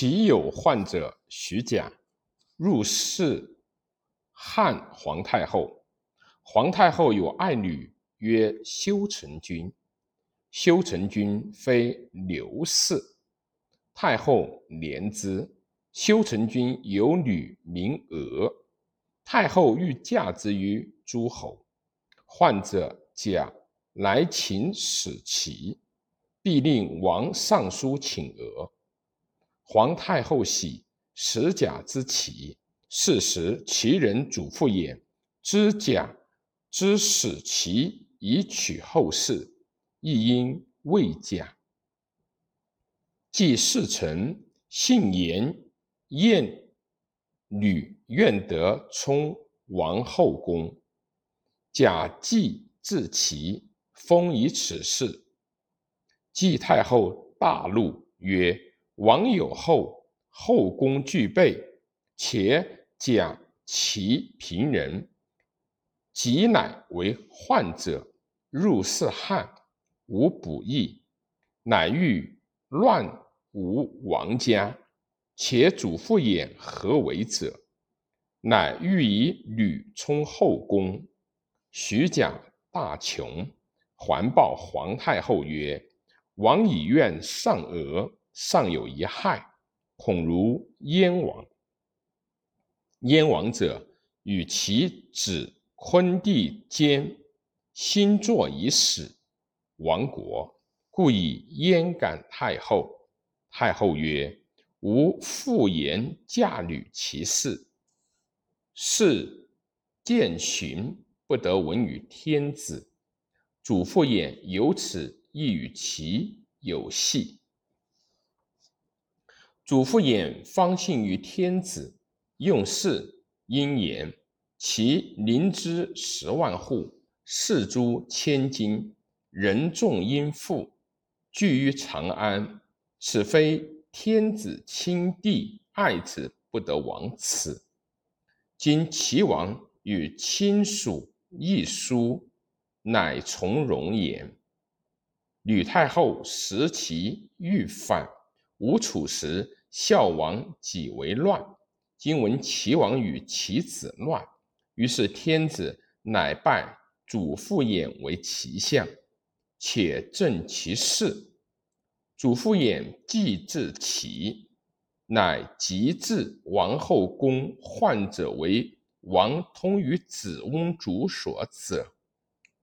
其有患者徐甲入侍汉皇太后，皇太后有爱女曰修成君，修成君非刘氏，太后怜之。修成君有女名娥，太后欲嫁之于诸侯，患者甲来请使其，必令王上书请娥。皇太后喜，使甲之齐。是时，其人祖父也，知甲之使其以取后事，亦因未甲。既事成，信言燕女愿得充王后宫。甲既至齐，封以此事。季太后大怒，曰。王有后，后宫具备，且假其平人，即乃为患者入侍汉，无补益，乃欲乱吴王家。且祖父偃何为者？乃欲以吕充后宫。徐贾大穷，还报皇太后曰：“王以愿上娥。”尚有一害，恐如燕王。燕王者，与其子昆弟兼，新作以死，亡国，故以燕感太后。太后曰：“吾复言嫁女其事，是见寻不得闻于天子。祖父偃由此亦与其有隙。”祖父偃方信于天子，用事因言，其邻之十万户，世诸千金，人众殷富，聚于长安。此非天子亲弟爱子不得亡此。今齐王与亲属议书，乃从容言。吕太后识其欲反，吴楚时。孝王己为乱，今闻齐王与其子乱，于是天子乃拜祖父偃为齐相，且正其事。祖父偃既至齐，乃即至王后宫，患者为王通于子翁主所者，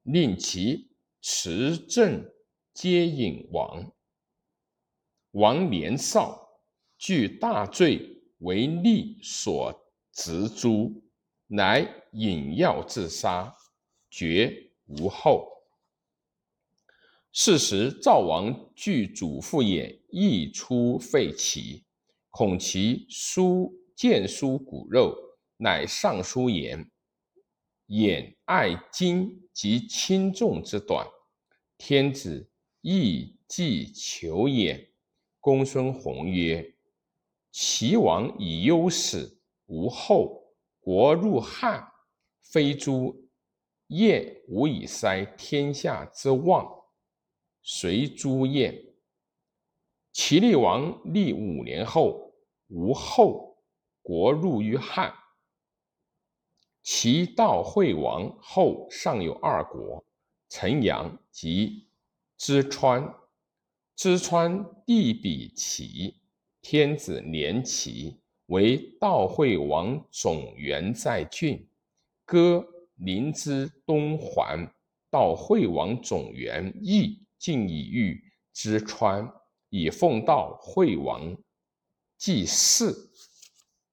令其持政皆引王。王年少。据大罪为利所执诛，乃引药自杀，绝无后。是时赵王惧祖父偃亦出废齐，恐其书见书骨肉，乃上书言：偃爱金及轻重之短，天子亦既求也。公孙弘曰。齐王以忧使无后，国入汉，非诸燕无以塞天下之望，随诸燕。齐厉王立五年后，无后，国入于汉。齐悼惠王后尚有二国，陈阳及淄川。淄川地比齐。天子年齐，为悼惠王总元在郡，歌临淄东环。悼惠王总元义尽以御之川，以奉悼惠王祭祀。